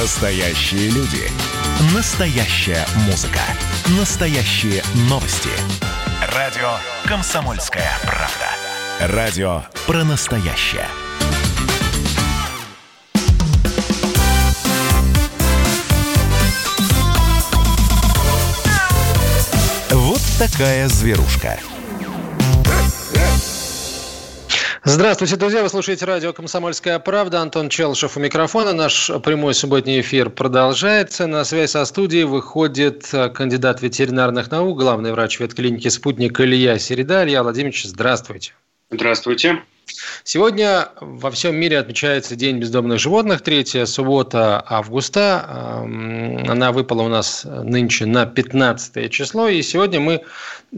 Настоящие люди. Настоящая музыка. Настоящие новости. Радио «Комсомольская правда». Радио про настоящее. Вот такая зверушка. Здравствуйте, друзья. Вы слушаете радио «Комсомольская правда». Антон Челшев у микрофона. Наш прямой субботний эфир продолжается. На связь со студией выходит кандидат ветеринарных наук, главный врач ветклиники «Спутник» Илья Середа. Илья Владимирович, здравствуйте. Здравствуйте. Сегодня во всем мире отмечается День бездомных животных, третья суббота августа. Она выпала у нас нынче на 15 число. И сегодня мы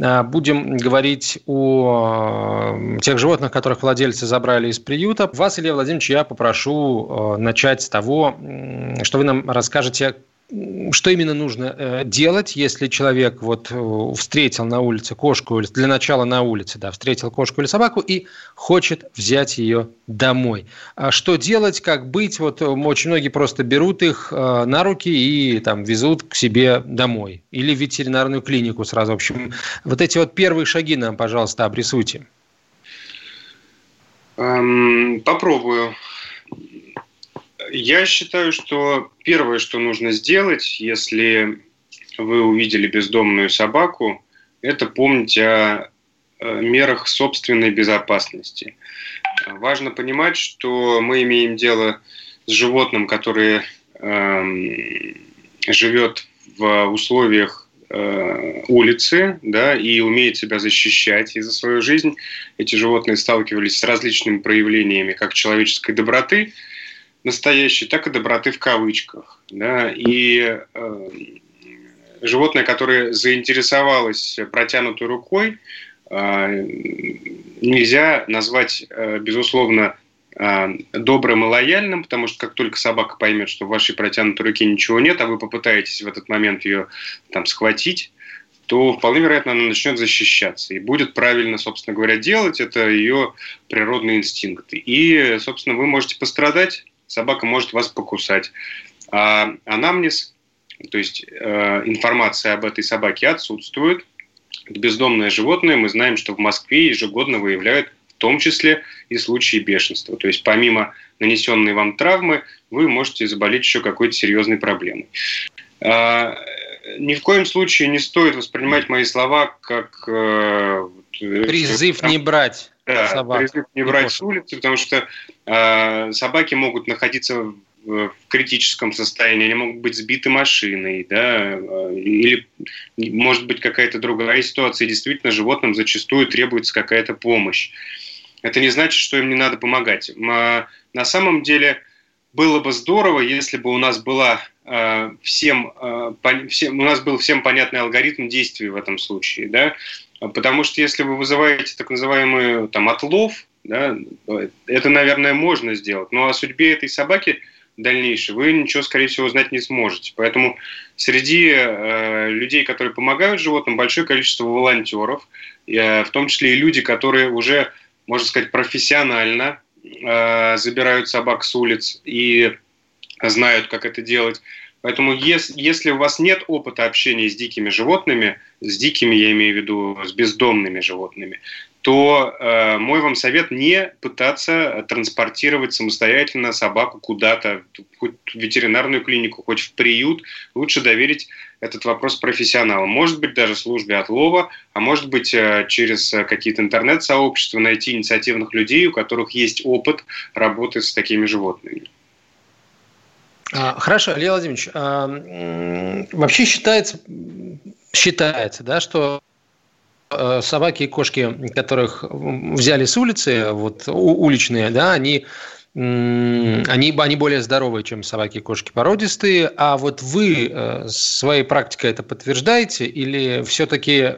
а, будем говорить о тех животных, которых владельцы забрали из приюта. Вас, Илья Владимирович, я попрошу а, начать с того, что вы нам расскажете, что именно нужно э, делать, если человек вот э, встретил на улице кошку, для начала на улице, да, встретил кошку или собаку и хочет взять ее домой. А что делать, как быть? Вот э, очень многие просто берут их на руки и там везут к себе домой или в ветеринарную клинику сразу. В общем, вот эти вот первые шаги нам, пожалуйста, обрисуйте. Эм, попробую. Я считаю, что первое, что нужно сделать, если вы увидели бездомную собаку, это помнить о мерах собственной безопасности. Важно понимать, что мы имеем дело с животным, которое э, живет в условиях э, улицы, да, и умеет себя защищать. И за свою жизнь эти животные сталкивались с различными проявлениями как человеческой доброты, настоящей, так и доброты в кавычках. Да? И э, животное, которое заинтересовалось протянутой рукой, э, нельзя назвать, э, безусловно, э, добрым и лояльным, потому что как только собака поймет, что в вашей протянутой руке ничего нет, а вы попытаетесь в этот момент ее там схватить, то вполне вероятно она начнет защищаться. И будет правильно, собственно говоря, делать. Это ее природные инстинкты. И, собственно, вы можете пострадать собака может вас покусать. А анамнез, то есть э, информация об этой собаке отсутствует. Бездомное животное, мы знаем, что в Москве ежегодно выявляют в том числе и случаи бешенства. То есть помимо нанесенной вам травмы, вы можете заболеть еще какой-то серьезной проблемой. А, ни в коем случае не стоит воспринимать мои слова как... Э, Призыв не брать да, собак. Призыв не брать с улицы, потому что э, собаки могут находиться в, в критическом состоянии, они могут быть сбиты машиной, да, э, или может быть какая-то другая ситуация. И действительно, животным зачастую требуется какая-то помощь. Это не значит, что им не надо помогать. На самом деле было бы здорово, если бы у нас была э, всем, э, всем, у нас был всем понятный алгоритм действий в этом случае, да, Потому что если вы вызываете так называемый там, отлов, да, это, наверное, можно сделать. Но о судьбе этой собаки дальнейшей вы ничего, скорее всего, знать не сможете. Поэтому среди э, людей, которые помогают животным, большое количество волонтеров, э, в том числе и люди, которые уже, можно сказать, профессионально э, забирают собак с улиц и знают, как это делать. Поэтому если, если у вас нет опыта общения с дикими животными, с дикими я имею в виду с бездомными животными, то э, мой вам совет не пытаться транспортировать самостоятельно собаку куда-то, хоть в ветеринарную клинику, хоть в приют. Лучше доверить этот вопрос профессионалам. Может быть, даже службе отлова, а может быть, э, через какие-то интернет-сообщества найти инициативных людей, у которых есть опыт работы с такими животными. А, хорошо, Илья Владимирович, а, вообще считается, считается, да, что э, собаки и кошки, которых взяли с улицы, вот уличные, да, они они, они более здоровые, чем собаки и кошки породистые. А вот вы э, своей практикой это подтверждаете или все-таки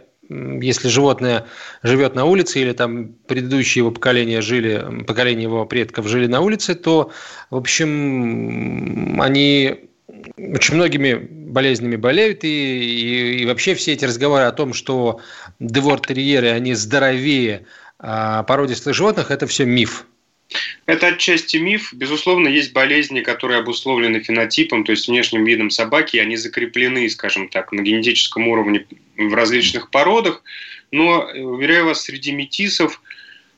если животное живет на улице или там предыдущие его поколения жили, поколение его предков жили на улице, то, в общем, они очень многими болезнями болеют, и, и, и вообще все эти разговоры о том, что девор-терьеры, они здоровее а породистых животных, это все миф. Это отчасти миф. Безусловно, есть болезни, которые обусловлены фенотипом, то есть внешним видом собаки, и они закреплены, скажем так, на генетическом уровне в различных породах. Но, уверяю вас, среди метисов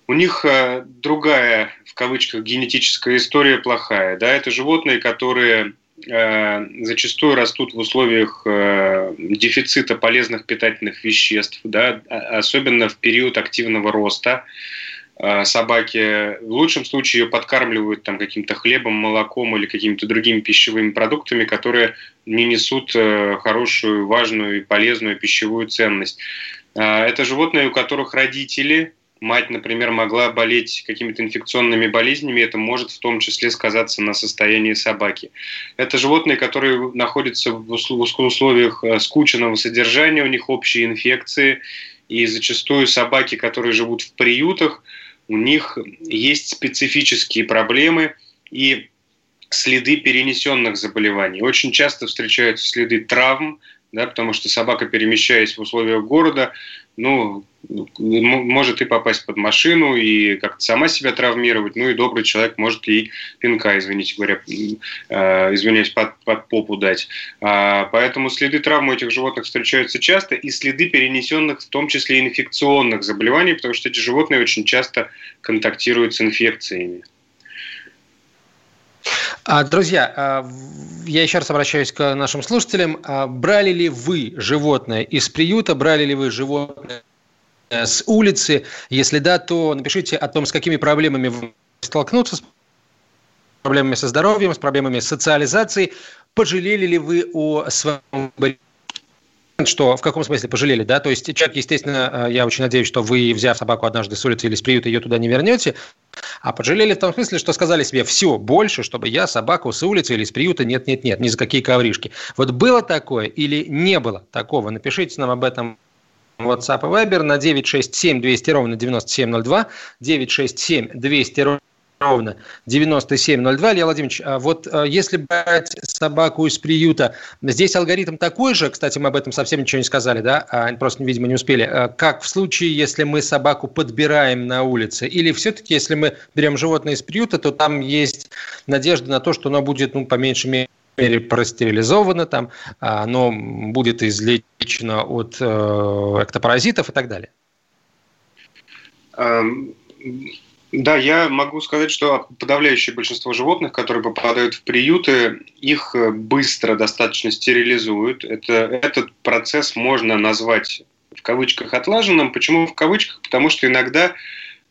у них э, другая, в кавычках, генетическая история плохая. Да? Это животные, которые э, зачастую растут в условиях э, дефицита полезных питательных веществ, да? А, особенно в период активного роста. Э, собаки в лучшем случае ее подкармливают там каким-то хлебом, молоком или какими-то другими пищевыми продуктами, которые не несут э, хорошую, важную и полезную пищевую ценность. Э, это животные, у которых родители, мать, например, могла болеть какими-то инфекционными болезнями, это может в том числе сказаться на состоянии собаки. Это животные, которые находятся в условиях скученного содержания, у них общие инфекции, и зачастую собаки, которые живут в приютах, у них есть специфические проблемы и следы перенесенных заболеваний. Очень часто встречаются следы травм, да, потому что собака, перемещаясь в условиях города, ну, может и попасть под машину, и как-то сама себя травмировать, ну и добрый человек может ей пинка, извините говоря, э, извиняюсь, под, под попу дать. А, поэтому следы травм у этих животных встречаются часто, и следы перенесенных, в том числе инфекционных заболеваний, потому что эти животные очень часто контактируют с инфекциями. А, друзья, а, я еще раз обращаюсь к нашим слушателям. А, брали ли вы животное из приюта, брали ли вы животное с улицы? Если да, то напишите о том, с какими проблемами вы столкнуться, с проблемами со здоровьем, с проблемами социализации. Пожалели ли вы о своем что в каком смысле пожалели, да? То есть человек, естественно, я очень надеюсь, что вы, взяв собаку однажды с улицы или с приюта, ее туда не вернете, а пожалели в том смысле, что сказали себе, все, больше, чтобы я собаку с улицы или с приюта, нет, нет, нет, ни за какие ковришки. Вот было такое или не было такого? Напишите нам об этом WhatsApp и Viber на 967 200 ровно 9702, 967 200 ровно ровно 9702. Илья Владимирович, а вот а, если брать собаку из приюта, здесь алгоритм такой же, кстати, мы об этом совсем ничего не сказали, да, а, просто, видимо, не успели, как в случае, если мы собаку подбираем на улице, или все-таки, если мы берем животное из приюта, то там есть надежда на то, что оно будет, ну, по меньшей мере, мере простерилизовано, там, оно будет излечено от э, эктопаразитов и так далее. Да, я могу сказать, что подавляющее большинство животных, которые попадают в приюты, их э, быстро достаточно стерилизуют. Это, этот процесс можно назвать в кавычках отлаженным. Почему в кавычках? Потому что иногда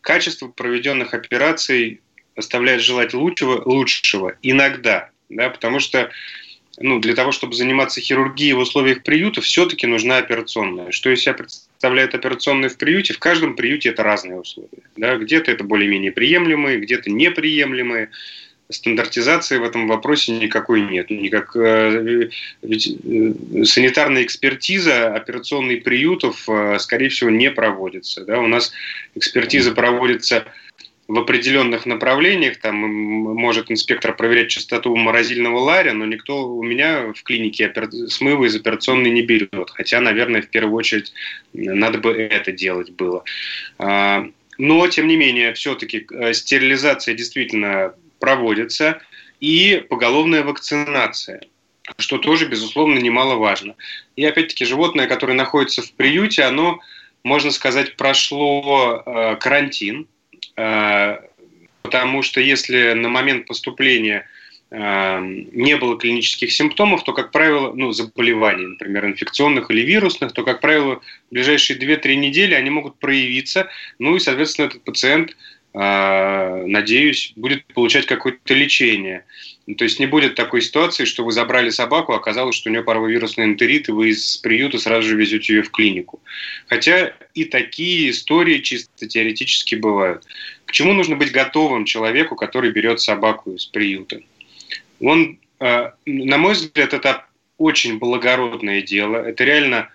качество проведенных операций оставляет желать лучшего, лучшего. Иногда. Да, потому что ну, для того, чтобы заниматься хирургией в условиях приюта, все-таки нужна операционная. Что из себя представляет операционная в приюте? В каждом приюте это разные условия. Да? Где-то это более-менее приемлемые, где-то неприемлемые. Стандартизации в этом вопросе никакой нет. Никак, э, ведь э, санитарная экспертиза операционных приютов, э, скорее всего, не проводится. Да? У нас экспертиза проводится в определенных направлениях, там может инспектор проверять частоту морозильного ларя, но никто у меня в клинике смывы из операционной не берет. Хотя, наверное, в первую очередь надо бы это делать было. А, но, тем не менее, все-таки э, стерилизация действительно проводится и поголовная вакцинация что тоже, безусловно, немаловажно. И опять-таки животное, которое находится в приюте, оно, можно сказать, прошло э, карантин, потому что если на момент поступления э, не было клинических симптомов, то, как правило, ну, заболеваний, например, инфекционных или вирусных, то, как правило, в ближайшие 2-3 недели они могут проявиться, ну и, соответственно, этот пациент, э, надеюсь, будет получать какое-то лечение. Ну, то есть не будет такой ситуации, что вы забрали собаку, а оказалось, что у нее паровирусный энтерит, и вы из приюта сразу же везете ее в клинику. Хотя и такие истории чисто теоретически бывают. К чему нужно быть готовым человеку, который берет собаку из приюта? Он, э, на мой взгляд, это очень благородное дело. Это реально,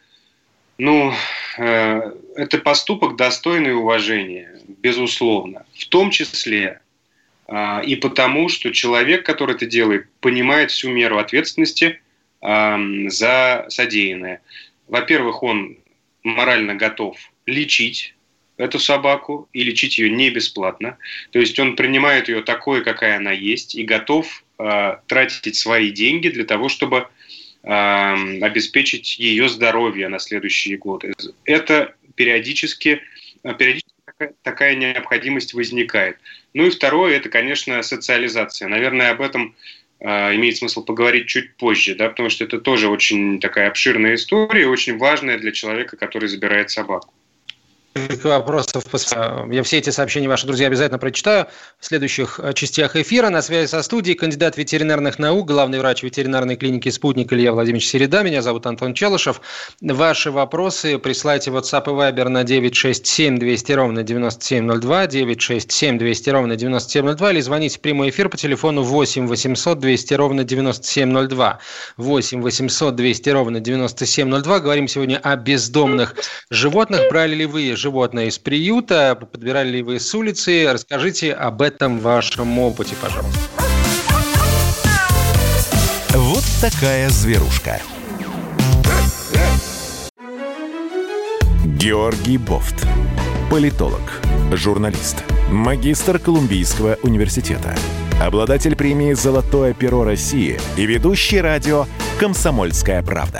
ну, э, это поступок достойный уважения, безусловно. В том числе и потому, что человек, который это делает, понимает всю меру ответственности за содеянное. Во-первых, он морально готов лечить эту собаку и лечить ее не бесплатно. То есть он принимает ее такой, какая она есть, и готов э, тратить свои деньги для того, чтобы обеспечить ее здоровье на следующие годы. Это периодически, э, периодически такая, необходимость возникает. Ну и второе, это, конечно, социализация. Наверное, об этом э, имеет смысл поговорить чуть позже, да, потому что это тоже очень такая обширная история, очень важная для человека, который забирает собаку вопросов. Я все эти сообщения ваши, друзья, обязательно прочитаю в следующих э, частях эфира. На связи со студией кандидат ветеринарных наук, главный врач ветеринарной клиники «Спутник» Илья Владимирович Середа. Меня зовут Антон Челышев. Ваши вопросы присылайте в WhatsApp и Viber на 967 200 ровно 9702, 967 200 ровно 9702 или звоните в прямой эфир по телефону 8 800 200 ровно 9702. 8 800 200 ровно 9702. Говорим сегодня о бездомных животных. Брали ли вы животное из приюта, подбирали ли вы с улицы. Расскажите об этом вашем опыте, пожалуйста. Вот такая зверушка. Георгий Бофт. Политолог, журналист, магистр Колумбийского университета, обладатель премии «Золотое перо России» и ведущий радио «Комсомольская правда»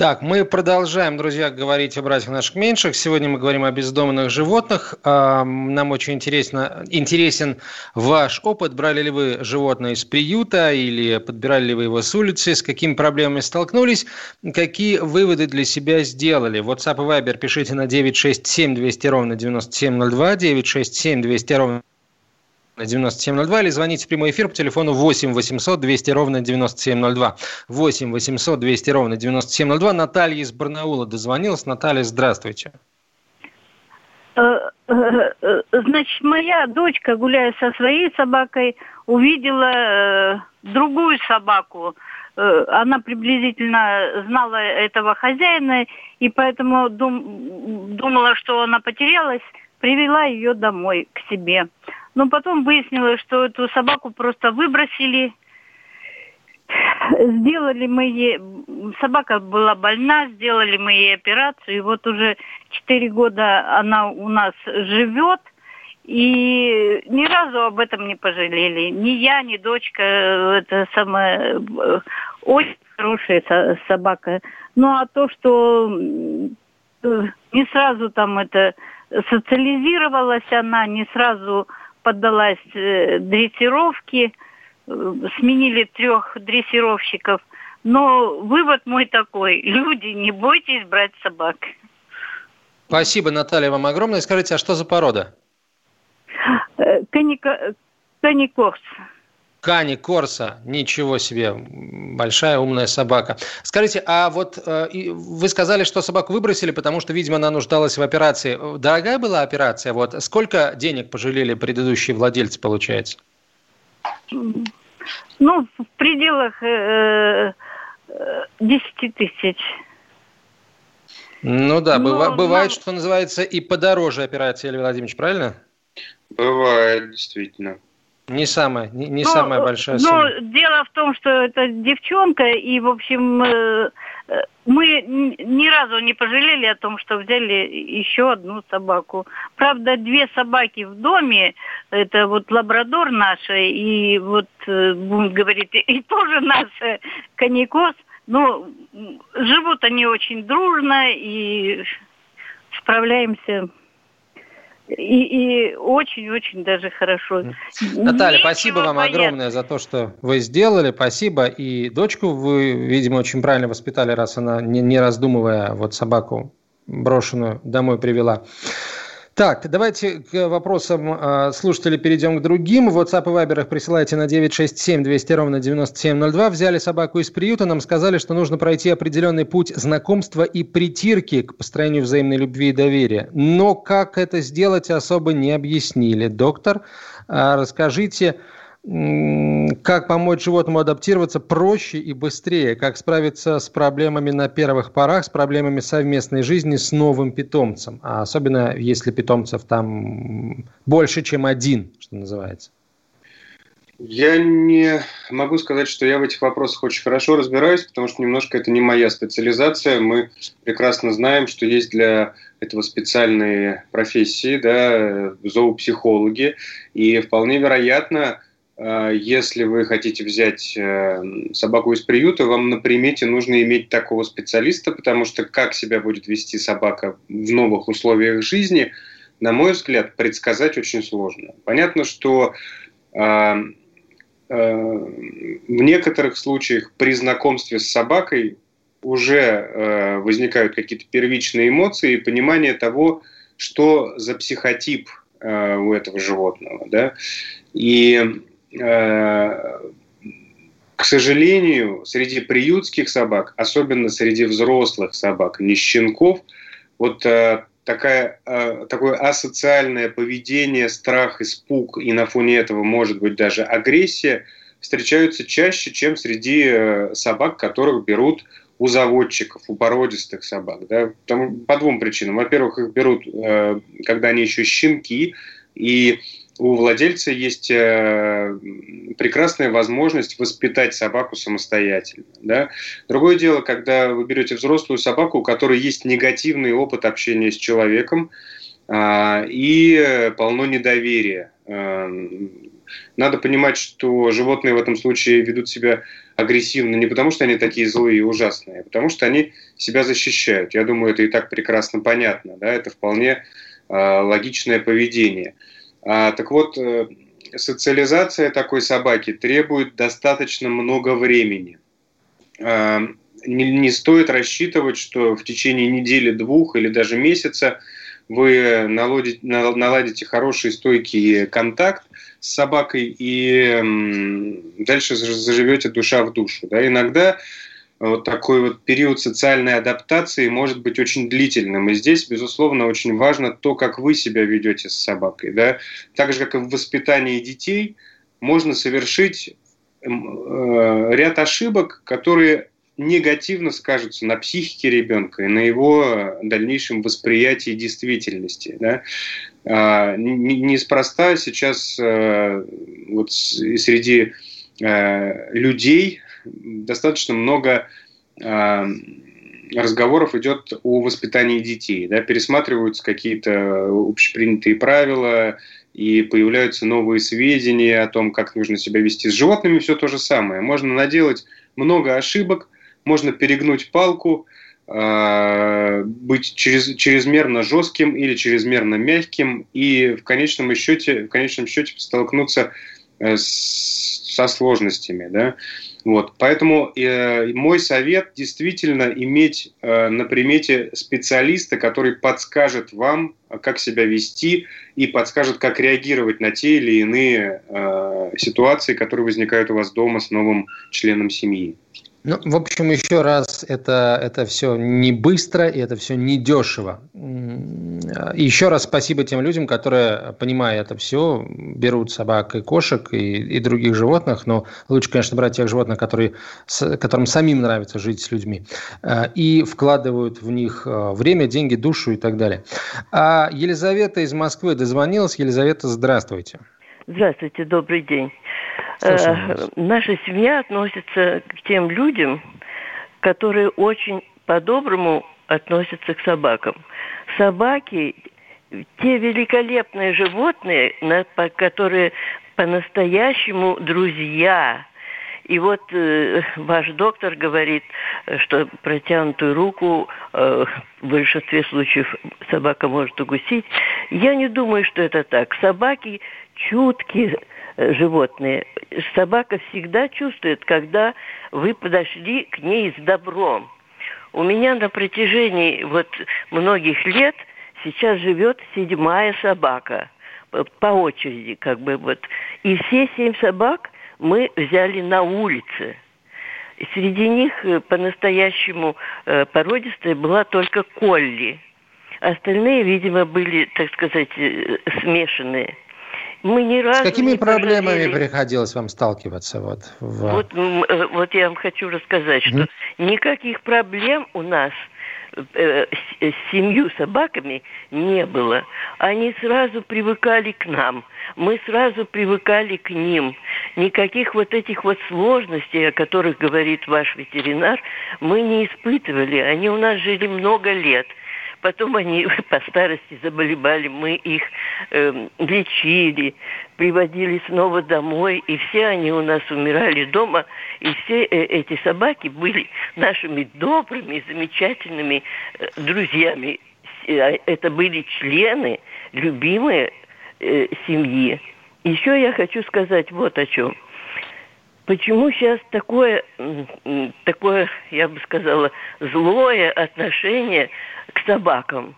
Так, мы продолжаем, друзья, говорить о братьях наших меньших. Сегодня мы говорим о бездомных животных. Нам очень интересно, интересен ваш опыт. Брали ли вы животное из приюта или подбирали ли вы его с улицы? С какими проблемами столкнулись? Какие выводы для себя сделали? WhatsApp и Viber пишите на 967 200 ровно 9702, 967 200 ровно 9702 или звоните в прямой эфир по телефону 8 800 200 ровно 9702. 8 800 200 ровно 9702. Наталья из Барнаула дозвонилась. Наталья, здравствуйте. Э, э, э, значит, моя дочка, гуляя со своей собакой, увидела другую собаку. Она приблизительно знала этого хозяина, и поэтому дум, думала, что она потерялась, привела ее домой к себе. Но потом выяснилось, что эту собаку просто выбросили. Сделали мы ей... Собака была больна, сделали мы ей операцию. И вот уже 4 года она у нас живет. И ни разу об этом не пожалели. Ни я, ни дочка. Это самая очень хорошая собака. Ну а то, что не сразу там это социализировалась она, не сразу поддалась э, дрессировке, э, сменили трех дрессировщиков. Но вывод мой такой, люди, не бойтесь брать собак. Спасибо, Наталья, вам огромное. Скажите, а что за порода? Э. Каникорс. Кани Корса, ничего себе, большая умная собака. Скажите, а вот э, вы сказали, что собаку выбросили, потому что, видимо, она нуждалась в операции. Дорогая была операция? Вот сколько денег пожалели предыдущие владельцы, получается? Ну, в пределах э, 10 э, тысяч. Ну да, Но, быва- бывает, но... что называется, и подороже операция, Илья Владимирович, правильно? Бывает, действительно. Не самая, не, не ну, самая большая сумма. Ну, дело в том, что это девчонка, и, в общем, э, э, мы ни разу не пожалели о том, что взяли еще одну собаку. Правда, две собаки в доме, это вот лабрадор наша, и вот, э, будем говорить, и тоже наша коньякос, но живут они очень дружно и справляемся и очень-очень даже хорошо. Наталья, Нечего спасибо вам бояться. огромное за то, что вы сделали. Спасибо. И дочку вы, видимо, очень правильно воспитали, раз она, не, не раздумывая, вот собаку брошенную домой привела. Так, давайте к вопросам э, слушателей перейдем к другим. В WhatsApp и Viber их присылайте на 967 200 ровно 9702. Взяли собаку из приюта, нам сказали, что нужно пройти определенный путь знакомства и притирки к построению взаимной любви и доверия. Но как это сделать, особо не объяснили. Доктор, э, расскажите, как помочь животному адаптироваться проще и быстрее, как справиться с проблемами на первых порах, с проблемами совместной жизни с новым питомцем, а особенно если питомцев там больше, чем один, что называется. Я не могу сказать, что я в этих вопросах очень хорошо разбираюсь, потому что немножко это не моя специализация. Мы прекрасно знаем, что есть для этого специальные профессии, да, зоопсихологи, и вполне вероятно, если вы хотите взять э, собаку из приюта, вам на примете нужно иметь такого специалиста, потому что как себя будет вести собака в новых условиях жизни, на мой взгляд, предсказать очень сложно. Понятно, что э, Э, в некоторых случаях при знакомстве с собакой уже э, возникают какие-то первичные эмоции и понимание того, что за психотип э, у этого животного. Да? И, к сожалению, среди приютских собак, особенно среди взрослых собак, не щенков, вот такая, э, такое асоциальное поведение, страх, испуг и на фоне этого может быть даже агрессия встречаются чаще, чем среди э, собак, которых берут у заводчиков, у породистых собак. Да? Потому, по двум причинам. Во-первых, их берут, э, когда они еще щенки, и у владельца есть э, прекрасная возможность воспитать собаку самостоятельно. Да? Другое дело, когда вы берете взрослую собаку, у которой есть негативный опыт общения с человеком а, и полно недоверия. А, надо понимать, что животные в этом случае ведут себя агрессивно не потому, что они такие злые и ужасные, а потому что они себя защищают. Я думаю, это и так прекрасно понятно. Да? Это вполне логичное поведение. А, так вот, э, социализация такой собаки требует достаточно много времени. А, не, не стоит рассчитывать, что в течение недели, двух или даже месяца вы наладите, наладите хороший, стойкий контакт с собакой и дальше заживете душа в душу. Да? Иногда вот такой вот период социальной адаптации может быть очень длительным. И здесь, безусловно, очень важно то, как вы себя ведете с собакой. Да? Так же, как и в воспитании детей, можно совершить э, ряд ошибок, которые негативно скажутся на психике ребенка и на его дальнейшем восприятии действительности. Да? А, неспроста сейчас э, вот среди э, людей достаточно много э, разговоров идет о воспитании детей. Да, пересматриваются какие-то общепринятые правила, и появляются новые сведения о том, как нужно себя вести с животными, все то же самое. Можно наделать много ошибок, можно перегнуть палку, э, быть через, чрезмерно жестким или чрезмерно мягким, и в конечном счете, в конечном счете столкнуться с, со сложностями. Да? Вот, поэтому э, мой совет действительно иметь э, на примете специалиста, который подскажет вам, как себя вести и подскажет, как реагировать на те или иные э, ситуации, которые возникают у вас дома с новым членом семьи. Ну, в общем, еще раз, это, это все не быстро, и это все не дешево. Еще раз спасибо тем людям, которые, понимая это все, берут собак и кошек и, и других животных, но лучше, конечно, брать тех животных, которые, которым самим нравится жить с людьми, э, и вкладывают в них э, время, деньги, душу и так далее. А Елизавета из Москвы дозвонилась. Елизавета, здравствуйте. Здравствуйте, добрый день. Э, наша семья относится к тем людям, которые очень по-доброму относятся к собакам. Собаки те великолепные животные, которые по-настоящему друзья. И вот э, ваш доктор говорит, что протянутую руку э, в большинстве случаев собака может укусить. Я не думаю, что это так. Собаки чуткие, Э, животные. Собака всегда чувствует, когда вы подошли к ней с добром. У меня на протяжении вот многих лет сейчас живет седьмая собака по очереди, как бы вот. И все семь собак мы взяли на улице. И среди них э, по-настоящему э, породистая была только Колли. Остальные, видимо, были, так сказать, смешанные. Мы ни разу С какими проблемами пожалели. приходилось вам сталкиваться? Вот, в... вот, э, вот я вам хочу рассказать, что mm-hmm. никаких проблем у нас э, с семью собаками не было. Они сразу привыкали к нам, мы сразу привыкали к ним. Никаких вот этих вот сложностей, о которых говорит ваш ветеринар, мы не испытывали. Они у нас жили много лет – Потом они по старости заболевали, мы их э, лечили, приводили снова домой, и все они у нас умирали дома, и все э, эти собаки были нашими добрыми, замечательными э, друзьями. А это были члены, любимые э, семьи. Еще я хочу сказать вот о чем. Почему сейчас такое, такое, я бы сказала, злое отношение к собакам.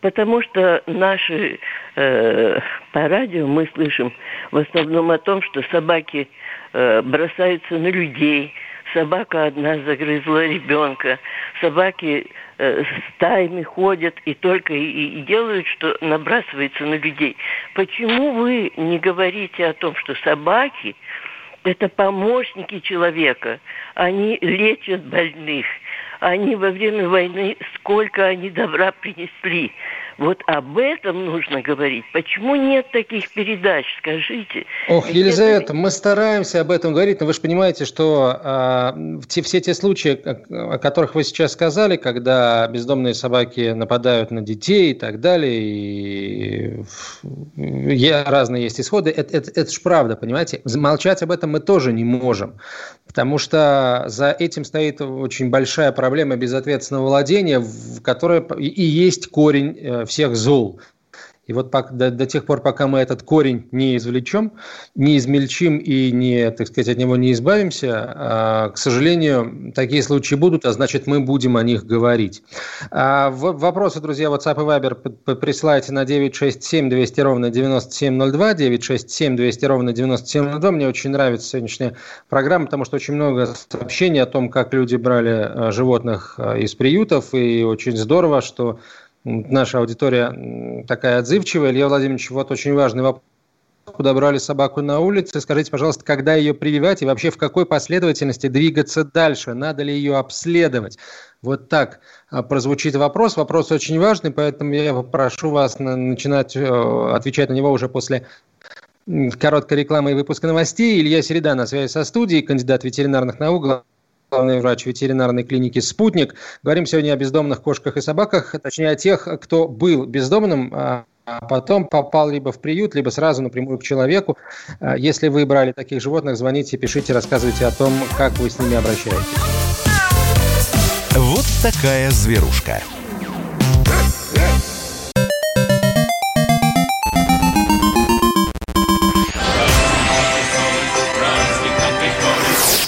Потому что наши э, по радио мы слышим в основном о том, что собаки э, бросаются на людей, собака одна загрызла ребенка, собаки э, стаями ходят и только и, и делают, что набрасываются на людей. Почему вы не говорите о том, что собаки это помощники человека, они лечат больных, они во время войны, сколько они добра принесли. Вот об этом нужно говорить. Почему нет таких передач, скажите? Ох, Ведь Елизавета, это... мы стараемся об этом говорить, но вы же понимаете, что э, те, все те случаи, о которых вы сейчас сказали, когда бездомные собаки нападают на детей и так далее, и, и разные есть исходы, это, это, это же правда, понимаете? Молчать об этом мы тоже не можем, потому что за этим стоит очень большая проблема безответственного владения, которая и есть корень э, всех зол. И вот до, до тех пор, пока мы этот корень не извлечем, не измельчим и не, так сказать, от него не избавимся, а, к сожалению, такие случаи будут, а значит, мы будем о них говорить. А, вопросы, друзья, WhatsApp и Viber присылайте на 967 200 ровно 9702, 967 200 ровно 9702. Мне очень нравится сегодняшняя программа, потому что очень много сообщений о том, как люди брали а, животных из приютов, и очень здорово, что наша аудитория такая отзывчивая. Илья Владимирович, вот очень важный вопрос куда брали собаку на улице. Скажите, пожалуйста, когда ее прививать и вообще в какой последовательности двигаться дальше? Надо ли ее обследовать? Вот так а, прозвучит вопрос. Вопрос очень важный, поэтому я попрошу вас начинать э, отвечать на него уже после короткой рекламы и выпуска новостей. Илья Середа на связи со студией, кандидат ветеринарных наук, главный врач ветеринарной клиники «Спутник». Говорим сегодня о бездомных кошках и собаках, точнее о тех, кто был бездомным, а потом попал либо в приют, либо сразу напрямую к человеку. А если вы брали таких животных, звоните, пишите, рассказывайте о том, как вы с ними обращаетесь. Вот такая зверушка.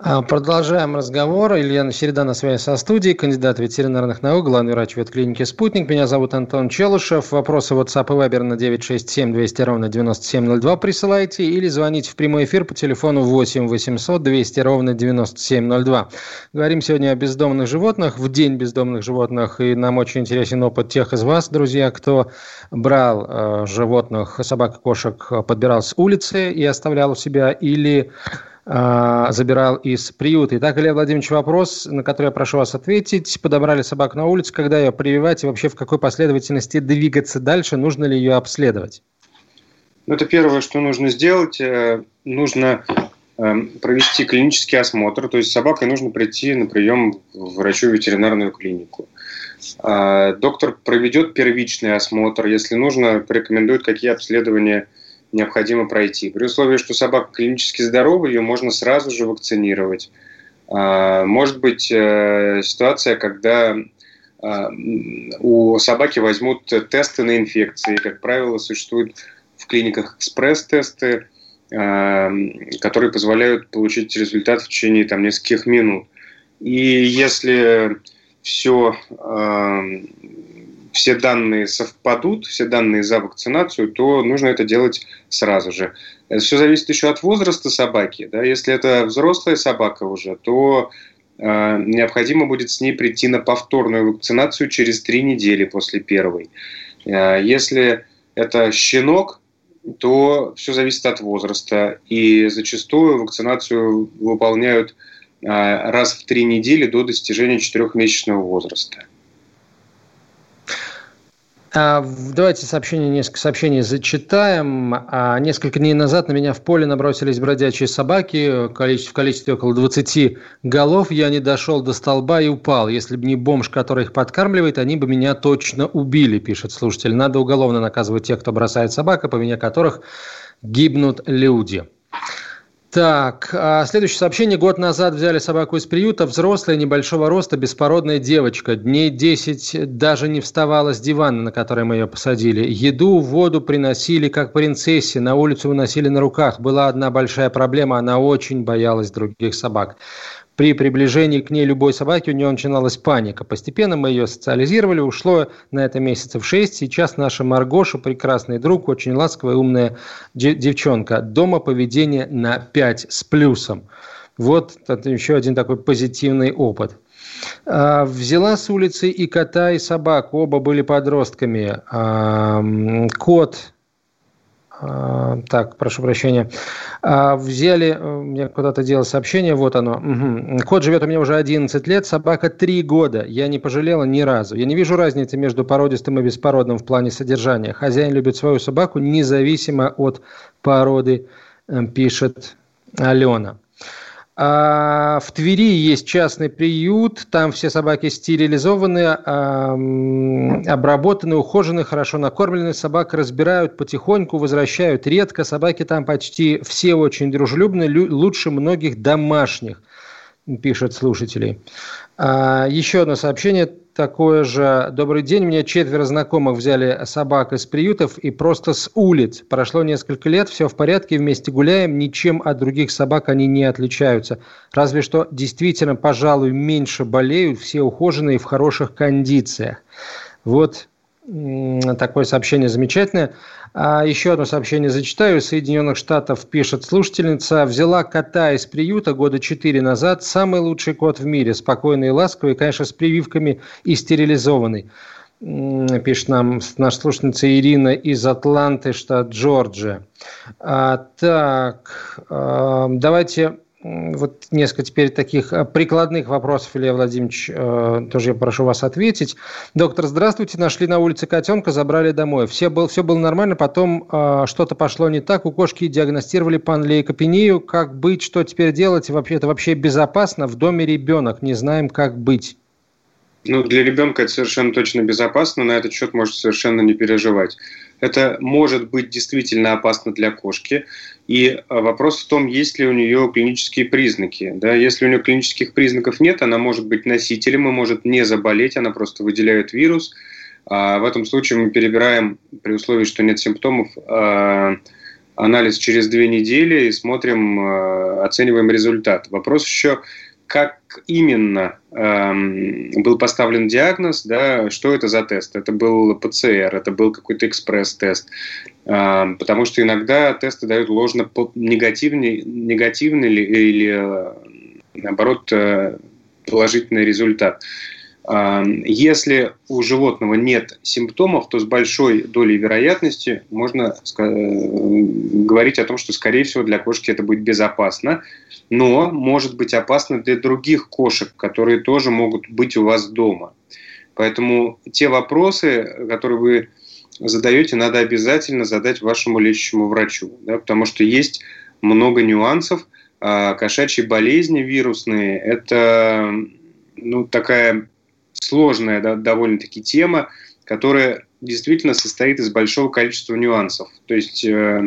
Продолжаем разговор. Илья Середа на связи со студией, кандидат ветеринарных наук, главный врач ветклиники «Спутник». Меня зовут Антон Челышев. Вопросы WhatsApp и Viber на 967 200 ровно 9702 присылайте или звоните в прямой эфир по телефону 8 800 200 ровно 9702. Говорим сегодня о бездомных животных, в День бездомных животных, и нам очень интересен опыт тех из вас, друзья, кто брал э, животных, собак и кошек, подбирал с улицы и оставлял у себя, или а, забирал из приюта. Итак, Илья Владимирович, вопрос, на который я прошу вас ответить. Подобрали собаку на улице, когда ее прививать и вообще в какой последовательности двигаться дальше, нужно ли ее обследовать? Ну, это первое, что нужно сделать. Э, нужно эм, провести клинический осмотр, то есть с собакой нужно прийти на прием в врачу ветеринарную клинику. А, доктор проведет первичный осмотр, если нужно, порекомендует, какие обследования – необходимо пройти. При условии, что собака клинически здорова, ее можно сразу же вакцинировать. А, может быть э, ситуация, когда у собаки возьмут тесты на инфекции. Как правило, существуют в клиниках экспресс-тесты, которые позволяют получить результат в течение там, нескольких минут. И если все, все данные совпадут, все данные за вакцинацию, то нужно это делать сразу же. Это все зависит еще от возраста собаки. Да? Если это взрослая собака уже, то э, необходимо будет с ней прийти на повторную вакцинацию через три недели после первой. Э, если это щенок, то все зависит от возраста. И зачастую вакцинацию выполняют э, раз в три недели до достижения четырехмесячного возраста. А, давайте сообщение, несколько сообщений зачитаем. А, несколько дней назад на меня в поле набросились бродячие собаки в количестве около 20 голов. Я не дошел до столба и упал. Если бы не бомж, который их подкармливает, они бы меня точно убили, пишет слушатель. Надо уголовно наказывать тех, кто бросает собак, по вине которых гибнут люди. Так, а следующее сообщение. Год назад взяли собаку из приюта. Взрослая, небольшого роста, беспородная девочка. Дней 10 даже не вставала с дивана, на который мы ее посадили. Еду, воду приносили, как принцессе. На улицу выносили на руках. Была одна большая проблема. Она очень боялась других собак. При приближении к ней любой собаки у нее начиналась паника. Постепенно мы ее социализировали, ушло на это месяцев шесть. Сейчас наша Маргоша, прекрасный друг, очень ласковая, умная девчонка. Дома поведение на 5 с плюсом. Вот это еще один такой позитивный опыт. А, взяла с улицы и кота, и собаку. Оба были подростками. Кот так, прошу прощения. А, взяли, э, мне куда-то делал сообщение, вот оно. Угу. Кот живет у меня уже 11 лет, собака 3 года. Я не пожалела ни разу. Я не вижу разницы между породистым и беспородным в плане содержания. Хозяин любит свою собаку независимо от породы, э, пишет Алена. А в Твери есть частный приют, там все собаки стерилизованы, обработаны, ухожены, хорошо накормлены. Собак разбирают потихоньку, возвращают редко. Собаки там почти все очень дружелюбны, лучше многих домашних, пишут слушатели. А, еще одно сообщение такое же. Добрый день. Мне четверо знакомых взяли собак из приютов и просто с улиц. Прошло несколько лет, все в порядке, вместе гуляем. Ничем от других собак они не отличаются. Разве что действительно, пожалуй, меньше болеют, все ухоженные в хороших кондициях. Вот такое сообщение замечательное. А еще одно сообщение зачитаю. Из Соединенных Штатов пишет слушательница. Взяла кота из приюта года четыре назад. Самый лучший кот в мире. Спокойный и ласковый, конечно, с прививками и стерилизованный. Пишет нам наша слушательница Ирина из Атланты, штат Джорджия. А, так, а, давайте вот несколько теперь таких э, прикладных вопросов, Илья Владимирович, э, тоже я прошу вас ответить. Доктор, здравствуйте. Нашли на улице котенка, забрали домой. Все, был, все было нормально, потом э, что-то пошло не так. У кошки диагностировали панлейкопению. Как быть, что теперь делать? Вообще, это вообще безопасно? В доме ребенок, не знаем, как быть. Ну, для ребенка это совершенно точно безопасно, на этот счет можете совершенно не переживать. Это может быть действительно опасно для кошки. И а, вопрос в том, есть ли у нее клинические признаки. Да? Если у нее клинических признаков нет, она может быть носителем и может не заболеть, она просто выделяет вирус. А в этом случае мы перебираем, при условии, что нет симптомов, а, анализ через две недели и смотрим, а, оцениваем результат. Вопрос еще, как именно эм, был поставлен диагноз, да, что это за тест? Это был ПЦР, это был какой-то экспресс-тест, э, потому что иногда тесты дают ложно негативный, негативный или, или э, наоборот э, положительный результат. Если у животного нет симптомов, то с большой долей вероятности можно говорить о том, что, скорее всего, для кошки это будет безопасно, но может быть опасно для других кошек, которые тоже могут быть у вас дома. Поэтому те вопросы, которые вы задаете, надо обязательно задать вашему лечащему врачу, да, потому что есть много нюансов. А кошачьи болезни вирусные – это ну, такая сложная да, довольно-таки тема, которая действительно состоит из большого количества нюансов. То есть э,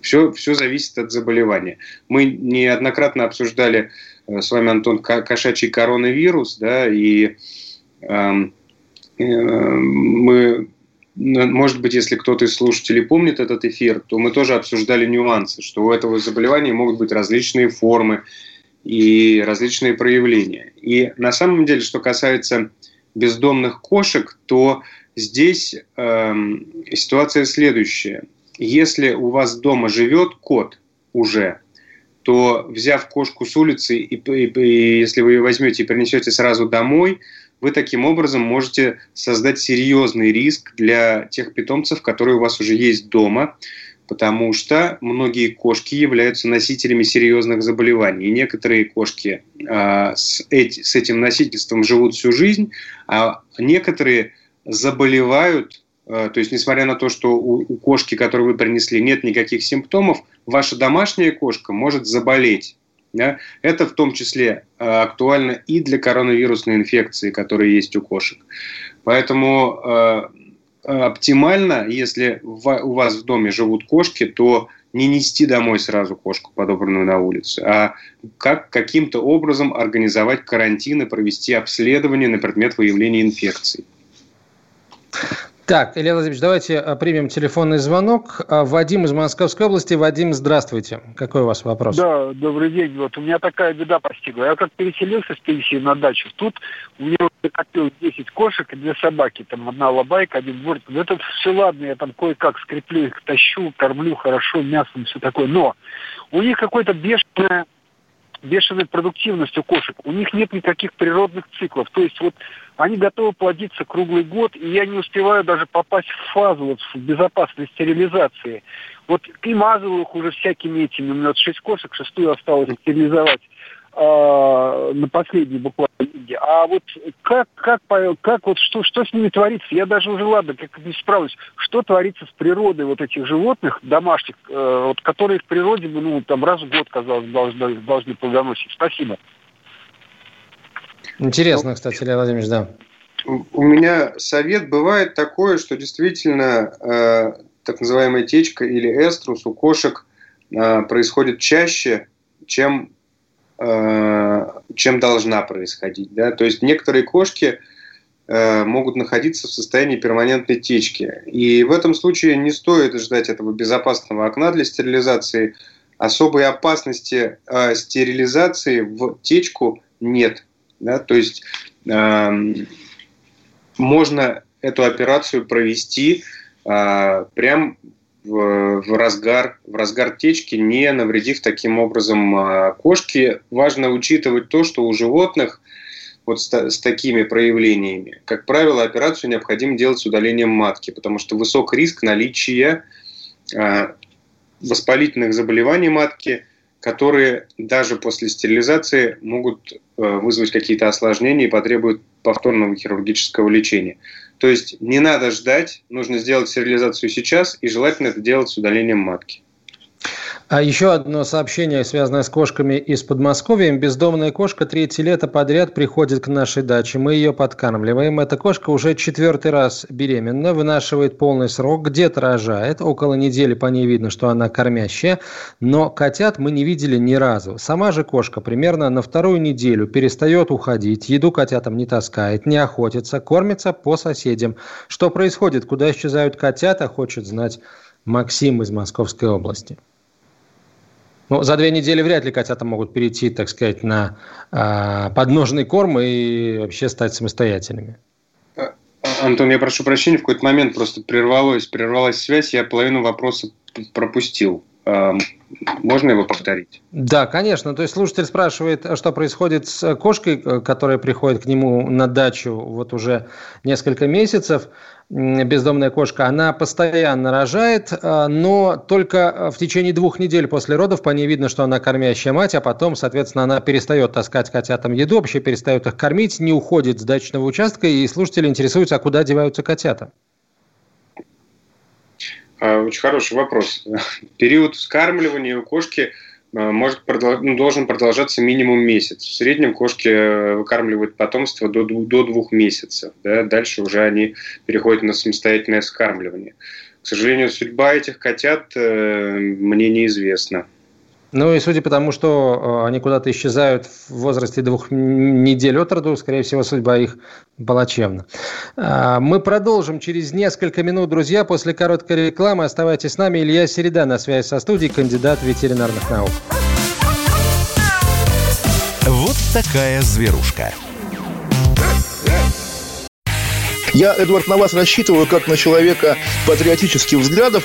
все, все зависит от заболевания. Мы неоднократно обсуждали э, с вами, Антон, кошачий коронавирус, да, и э, мы может быть, если кто-то из слушателей помнит этот эфир, то мы тоже обсуждали нюансы, что у этого заболевания могут быть различные формы и различные проявления. И на самом деле, что касается бездомных кошек, то здесь э, ситуация следующая. Если у вас дома живет кот уже, то взяв кошку с улицы, и, и, и если вы ее возьмете и принесете сразу домой, вы таким образом можете создать серьезный риск для тех питомцев, которые у вас уже есть дома, потому что многие кошки являются носителями серьезных заболеваний. И некоторые кошки э, с, эти, с этим носительством живут всю жизнь, а некоторые заболевают э, то есть, несмотря на то, что у, у кошки, которую вы принесли, нет никаких симптомов, ваша домашняя кошка может заболеть. Да? Это в том числе э, актуально и для коронавирусной инфекции, которая есть у кошек. Поэтому оптимально, если у вас в доме живут кошки, то не нести домой сразу кошку, подобранную на улице, а как каким-то образом организовать карантин и провести обследование на предмет выявления инфекции. Так, Илья Владимирович, давайте э, примем телефонный звонок. Э, Вадим из Московской области. Вадим, здравствуйте. Какой у вас вопрос? Да, добрый день. Вот у меня такая беда постигла. Я как переселился с пенсии на дачу. Тут у меня накопилось 10 кошек и две собаки. Там одна лобайка, один дворик. Ну, это все ладно, я там кое-как скреплю их, тащу, кормлю хорошо, мясом, все такое. Но у них какое-то бешеное бешеная продуктивность у кошек. У них нет никаких природных циклов. То есть вот они готовы плодиться круглый год, и я не успеваю даже попасть в фазу вот, в безопасной стерилизации. Вот и мазал их уже всякими этими. У меня вот шесть кошек, шестую осталось стерилизовать э, на последней буквально лиге. А вот как, как, как вот что, что с ними творится? Я даже уже, ладно, как не справлюсь. Что творится с природой вот этих животных домашних, э, вот, которые в природе, ну, там раз в год, казалось, должны, должны плодоносить? Спасибо. Интересно, ну, кстати, Илья Владимирович, да. У меня совет бывает такое, что действительно э, так называемая течка или эструс у кошек э, происходит чаще, чем чем должна происходить. Да? То есть некоторые кошки э, могут находиться в состоянии перманентной течки. И в этом случае не стоит ждать этого безопасного окна для стерилизации. Особой опасности э, стерилизации в течку нет. Да? То есть э, можно эту операцию провести э, прям в, разгар, в разгар течки, не навредив таким образом а, кошке. Важно учитывать то, что у животных вот с, с такими проявлениями, как правило, операцию необходимо делать с удалением матки, потому что высок риск наличия э, воспалительных заболеваний матки, которые даже после стерилизации могут э, вызвать какие-то осложнения и потребуют повторного хирургического лечения. То есть не надо ждать, нужно сделать стерилизацию сейчас, и желательно это делать с удалением матки. А еще одно сообщение, связанное с кошками из Подмосковья. Бездомная кошка третье лето подряд приходит к нашей даче. Мы ее подкармливаем. Эта кошка уже четвертый раз беременна, вынашивает полный срок, где-то рожает. Около недели по ней видно, что она кормящая. Но котят мы не видели ни разу. Сама же кошка примерно на вторую неделю перестает уходить, еду котятам не таскает, не охотится, кормится по соседям. Что происходит? Куда исчезают котята, хочет знать Максим из Московской области. Ну, за две недели вряд ли котята могут перейти, так сказать, на э, подножный корм и вообще стать самостоятельными. А, Антон, я прошу прощения, в какой-то момент просто прервалась, прервалась связь, я половину вопроса пропустил. Можно его повторить? Да, конечно. То есть слушатель спрашивает, что происходит с кошкой, э, которая приходит к нему на дачу вот уже несколько месяцев. Бездомная кошка, она постоянно рожает, э, но только в течение двух недель после родов по ней видно, что она кормящая мать, а потом, соответственно, она перестает таскать котятам еду, вообще перестает их кормить, не уходит с дачного участка, и слушатели интересуются, а куда деваются котята? А, очень хороший вопрос. Период вскармливания у кошки а, может ну, должен продолжаться минимум месяц. В среднем кошки э, выкармливают потомство до, до двух месяцев. Да? Дальше уже они переходят на самостоятельное вскармливание. К сожалению, судьба этих котят э, мне неизвестна. Ну и судя по тому, что они куда-то исчезают в возрасте двух недель от роду, скорее всего, судьба их плачевна. Мы продолжим через несколько минут, друзья, после короткой рекламы. Оставайтесь с нами. Илья Середа на связи со студией, кандидат ветеринарных наук. Вот такая зверушка. Я, Эдвард, на вас рассчитываю как на человека патриотических взглядов.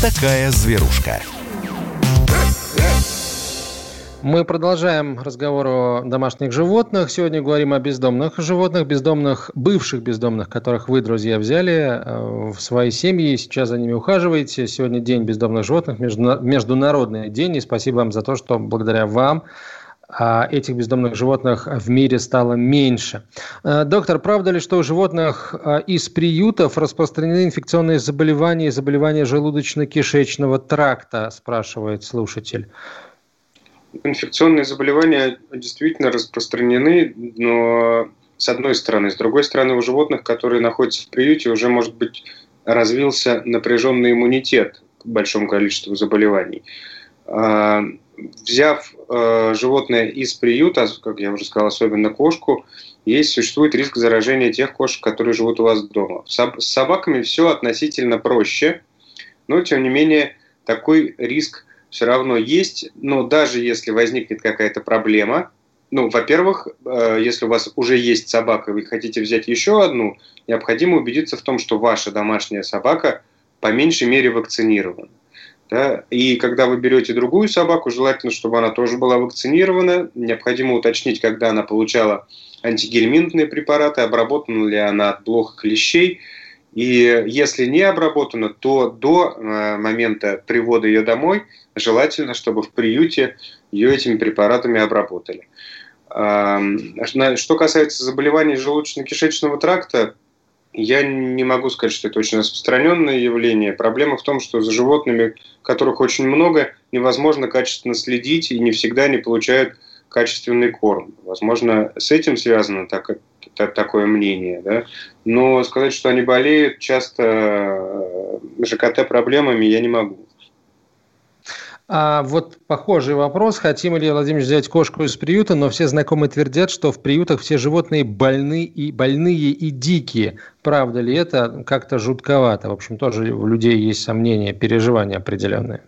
Такая зверушка. Мы продолжаем разговор о домашних животных. Сегодня говорим о бездомных животных, бездомных, бывших бездомных, которых вы, друзья, взяли э, в свои семьи, сейчас за ними ухаживаете. Сегодня День бездомных животных, Международный день, и спасибо вам за то, что благодаря вам этих бездомных животных в мире стало меньше. Э, доктор, правда ли, что у животных э, из приютов распространены инфекционные заболевания и заболевания желудочно-кишечного тракта, спрашивает слушатель. Инфекционные заболевания действительно распространены, но с одной стороны. С другой стороны, у животных, которые находятся в приюте, уже, может быть, развился напряженный иммунитет к большому количеству заболеваний. Взяв а, животное из приюта, как я уже сказал, особенно кошку, есть, существует риск заражения тех кошек, которые живут у вас дома. С собаками все относительно проще, но, тем не менее, такой риск все равно есть, но даже если возникнет какая-то проблема, ну, во-первых, э, если у вас уже есть собака, и вы хотите взять еще одну, необходимо убедиться в том, что ваша домашняя собака по меньшей мере вакцинирована. Да? И когда вы берете другую собаку, желательно, чтобы она тоже была вакцинирована. Необходимо уточнить, когда она получала антигельминтные препараты, обработана ли она от блох клещей. И если не обработана, то до э, момента привода ее домой желательно, чтобы в приюте ее этими препаратами обработали. Что касается заболеваний желудочно-кишечного тракта, я не могу сказать, что это очень распространенное явление. Проблема в том, что за животными, которых очень много, невозможно качественно следить и не всегда они получают качественный корм. Возможно, с этим связано так, так, такое мнение. Да? Но сказать, что они болеют часто э, ЖКТ проблемами, я не могу. А вот похожий вопрос. Хотим ли, Владимир, взять кошку из приюта, но все знакомые твердят, что в приютах все животные больны и больные и дикие. Правда ли это? Как-то жутковато. В общем, тоже у людей есть сомнения, переживания определенные.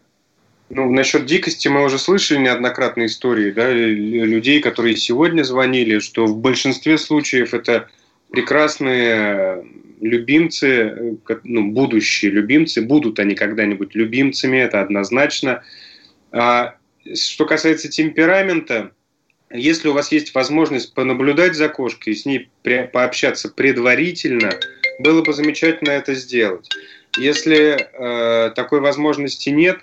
Ну, насчет дикости мы уже слышали неоднократные истории да, людей, которые сегодня звонили, что в большинстве случаев это прекрасные любимцы, ну, будущие любимцы, будут они когда-нибудь любимцами, это однозначно – что касается темперамента, если у вас есть возможность понаблюдать за кошкой, с ней пообщаться предварительно, было бы замечательно это сделать. Если э, такой возможности нет,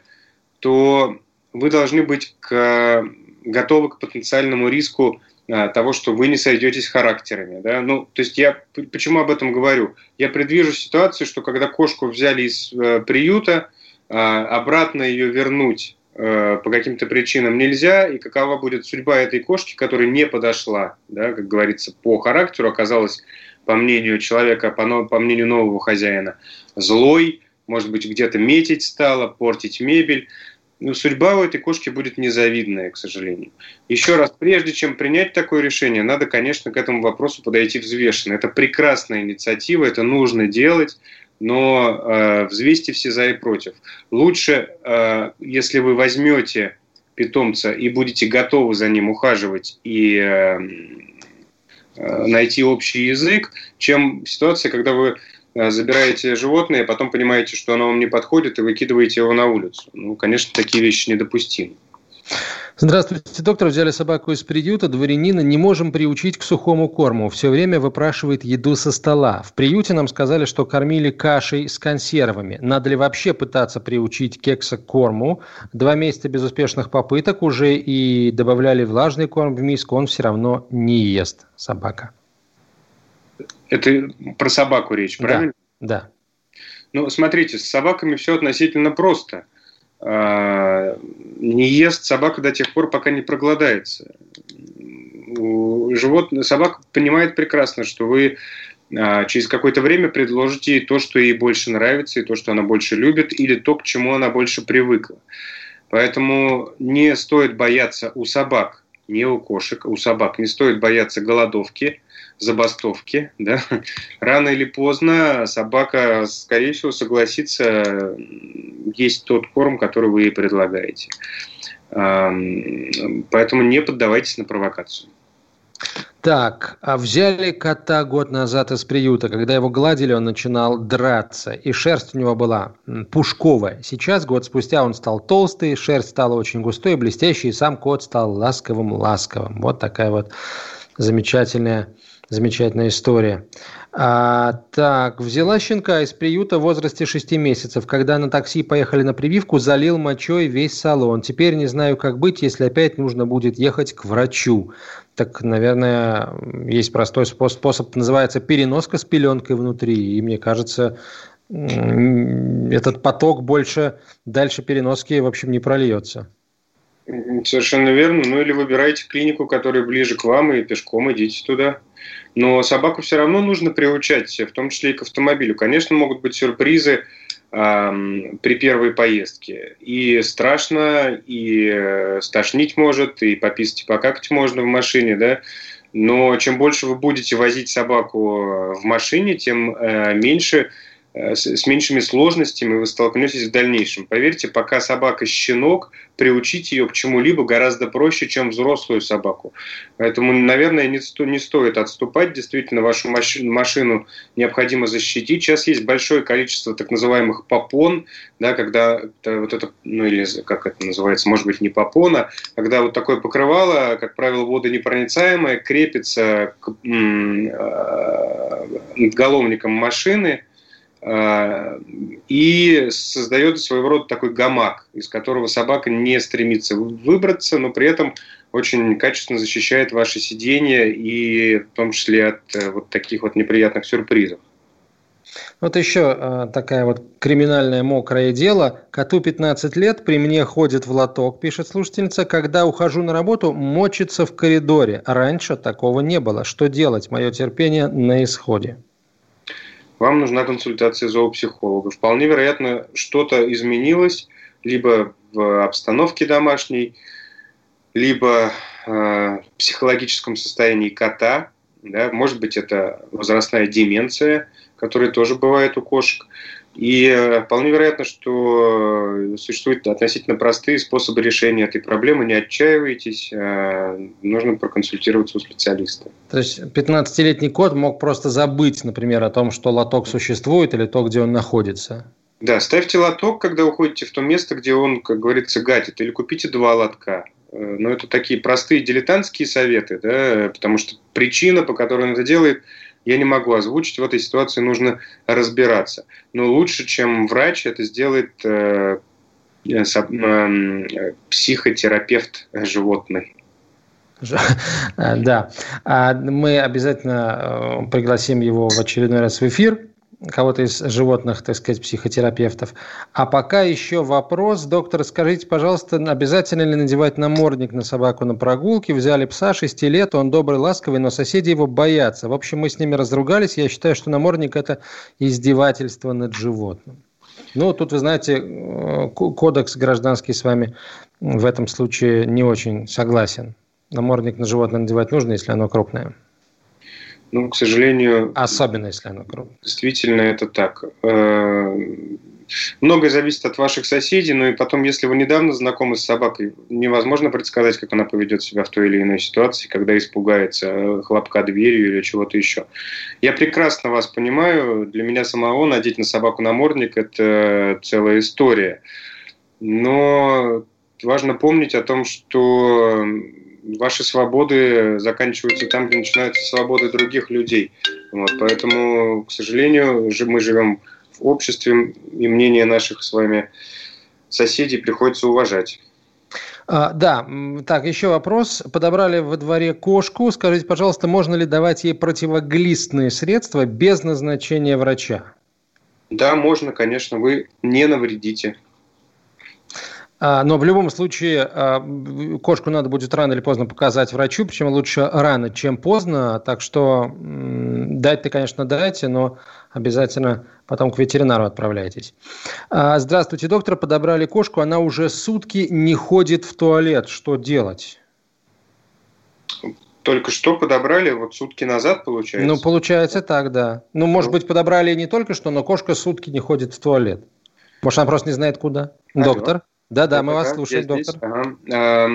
то вы должны быть к, готовы к потенциальному риску э, того, что вы не сойдетесь характерами. Да? Ну, то есть я почему об этом говорю? Я предвижу ситуацию, что когда кошку взяли из э, приюта, э, обратно ее вернуть Э, по каким-то причинам нельзя, и какова будет судьба этой кошки, которая не подошла, да, как говорится, по характеру, оказалась, по мнению человека, по, по мнению нового хозяина, злой, может быть, где-то метить стала, портить мебель. Ну, судьба у этой кошки будет незавидная, к сожалению. Еще раз, прежде чем принять такое решение, надо, конечно, к этому вопросу подойти взвешенно. Это прекрасная инициатива, это нужно делать, но э, взвесьте все за и против. Лучше, э, если вы возьмете питомца и будете готовы за ним ухаживать и э, э, найти общий язык, чем ситуация, когда вы э, забираете животное, а потом понимаете, что оно вам не подходит, и выкидываете его на улицу. Ну, конечно, такие вещи недопустимы. Здравствуйте, доктор. Взяли собаку из приюта, дворянина. Не можем приучить к сухому корму. Все время выпрашивает еду со стола. В приюте нам сказали, что кормили кашей с консервами. Надо ли вообще пытаться приучить кекса к корму? Два месяца безуспешных попыток уже и добавляли влажный корм в миску. Он все равно не ест собака. Это про собаку речь, правильно? Да. да. Ну, смотрите, с собаками все относительно просто – не ест собака до тех пор, пока не проголодается. Животное, собака понимает прекрасно, что вы а, через какое-то время предложите ей то, что ей больше нравится, и то, что она больше любит, или то, к чему она больше привыкла. Поэтому не стоит бояться у собак, не у кошек, у собак не стоит бояться голодовки, забастовки, да, рано или поздно собака, скорее всего, согласится есть тот корм, который вы ей предлагаете. Поэтому не поддавайтесь на провокацию. Так, а взяли кота год назад из приюта. Когда его гладили, он начинал драться, и шерсть у него была пушковая. Сейчас, год спустя, он стал толстый, шерсть стала очень густой, блестящей, и сам кот стал ласковым-ласковым. Вот такая вот замечательная Замечательная история. А, так, взяла щенка из приюта в возрасте 6 месяцев. Когда на такси поехали на прививку, залил мочой весь салон. Теперь не знаю, как быть, если опять нужно будет ехать к врачу. Так, наверное, есть простой способ, называется переноска с пеленкой внутри. И мне кажется, этот поток больше дальше переноски, в общем, не прольется. Совершенно верно. Ну или выбирайте клинику, которая ближе к вам, и пешком идите туда. Но собаку все равно нужно приучать, в том числе и к автомобилю. Конечно, могут быть сюрпризы э, при первой поездке. И страшно, и э, стошнить может, и пописать, и покакать можно в машине, да. Но чем больше вы будете возить собаку в машине, тем э, меньше Э, с меньшими сложностями вы столкнетесь в дальнейшем. Поверьте, пока собака щенок, приучить ее к чему-либо гораздо проще, чем взрослую собаку. Поэтому, наверное, не, сто, не стоит отступать. Действительно, вашу машину необходимо защитить. Сейчас есть большое количество так называемых попон, да, когда вот это, ну или как это называется, может быть, не попона, когда вот такое покрывало, как правило, водонепроницаемое, крепится к м- э, головникам машины, а, и создает своего рода такой гамак, из которого собака не стремится выбраться, но при этом очень качественно защищает ваше сиденье и в том числе от э, вот таких вот неприятных сюрпризов. Вот еще э, такая вот криминальное мокрое дело. Коту 15 лет, при мне ходит в лоток, пишет слушательница. Когда ухожу на работу, мочится в коридоре. Раньше такого не было. Что делать? Мое терпение на исходе вам нужна консультация зоопсихолога. Вполне вероятно, что-то изменилось либо в обстановке домашней, либо э, психологическом состоянии кота. Да? Может быть, это возрастная деменция, которая тоже бывает у кошек. И э, вполне вероятно, что э, существуют относительно простые способы решения этой проблемы. Не отчаивайтесь, э, нужно проконсультироваться у специалиста. То есть 15-летний кот мог просто забыть, например, о том, что лоток существует или то, где он находится. Да, ставьте лоток, когда уходите в то место, где он, как говорится, гатит, или купите два лотка. Но это такие простые дилетантские советы, да, потому что причина, по которой он это делает – я не могу озвучить. В этой ситуации нужно разбираться. Но лучше, чем врач, это сделает э, э, э, психотерапевт животный. Да. А мы обязательно пригласим его в очередной раз в эфир кого-то из животных, так сказать, психотерапевтов. А пока еще вопрос. Доктор, скажите, пожалуйста, обязательно ли надевать намордник на собаку на прогулке? Взяли пса 6 лет, он добрый, ласковый, но соседи его боятся. В общем, мы с ними разругались. Я считаю, что намордник – это издевательство над животным. Ну, тут, вы знаете, э, кодекс гражданский с вами в этом случае не очень согласен. Намордник на животное надевать нужно, если оно крупное. Ну, к сожалению... Особенно, если оно крупное. Действительно, это так. Э, многое зависит от ваших соседей, но и потом, если вы недавно знакомы с собакой, невозможно предсказать, как она поведет себя в той или иной ситуации, когда испугается э, хлопка дверью или чего-то еще. Я прекрасно вас понимаю. Для меня самого надеть на собаку намордник – это целая история. Но важно помнить о том, что ваши свободы заканчиваются там, где начинаются свободы других людей. Вот, поэтому, к сожалению, мы живем в обществе, и мнение наших с вами соседей приходится уважать. А, да, так, еще вопрос. Подобрали во дворе кошку. Скажите, пожалуйста, можно ли давать ей противоглистные средства без назначения врача? Да, можно, конечно. Вы не навредите. А, но в любом случае а, кошку надо будет рано или поздно показать врачу, причем лучше рано, чем поздно. Так что дать-то, конечно, дайте, но обязательно потом к ветеринару отправляйтесь. А, здравствуйте, доктор. Подобрали кошку, она уже сутки не ходит в туалет. Что делать? Только что подобрали, вот сутки назад, получается? Ну, получается так, да. Ну, может ну. быть, подобрали не только что, но кошка сутки не ходит в туалет. Может, она просто не знает, куда? Алло. Доктор? Да-да, мы вас слушаем, доктор. Ага.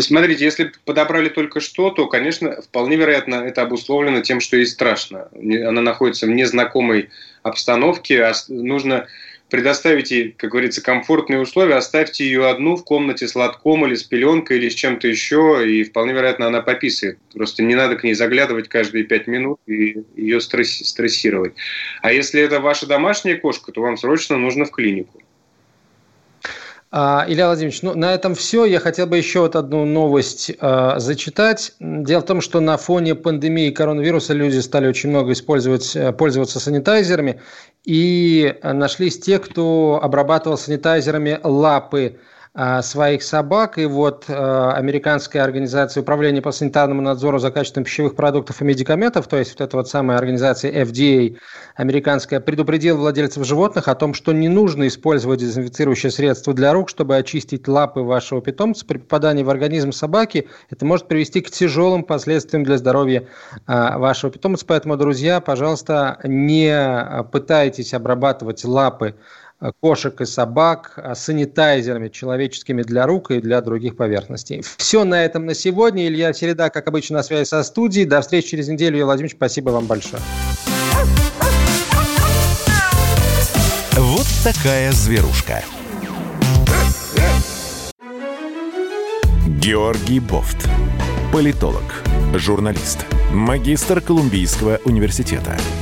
Смотрите, если подобрали только что, то, конечно, вполне вероятно, это обусловлено тем, что ей страшно. Она находится в незнакомой обстановке, а нужно предоставить ей, как говорится, комфортные условия, оставьте ее одну в комнате с лотком или с пеленкой или с чем-то еще, и вполне вероятно она пописает. Просто не надо к ней заглядывать каждые пять минут и ее стрессировать. А если это ваша домашняя кошка, то вам срочно нужно в клинику. А, Илья Владимирович, ну, на этом все. Я хотел бы еще вот одну новость э, зачитать. Дело в том, что на фоне пандемии коронавируса люди стали очень много использовать, э, пользоваться санитайзерами. И нашлись те, кто обрабатывал санитайзерами лапы своих собак. И вот а, американская организация управления по санитарному надзору за качеством пищевых продуктов и медикаментов, то есть вот эта вот самая организация FDA американская, предупредила владельцев животных о том, что не нужно использовать дезинфицирующее средство для рук, чтобы очистить лапы вашего питомца. При попадании в организм собаки это может привести к тяжелым последствиям для здоровья а, вашего питомца. Поэтому, друзья, пожалуйста, не пытайтесь обрабатывать лапы кошек и собак санитайзерами человеческими для рук и для других поверхностей. Все на этом на сегодня. Илья Середа, как обычно, на связи со студией. До встречи через неделю. Илья Владимирович, спасибо вам большое. Вот такая зверушка. Георгий Бофт. Политолог, журналист, магистр Колумбийского университета –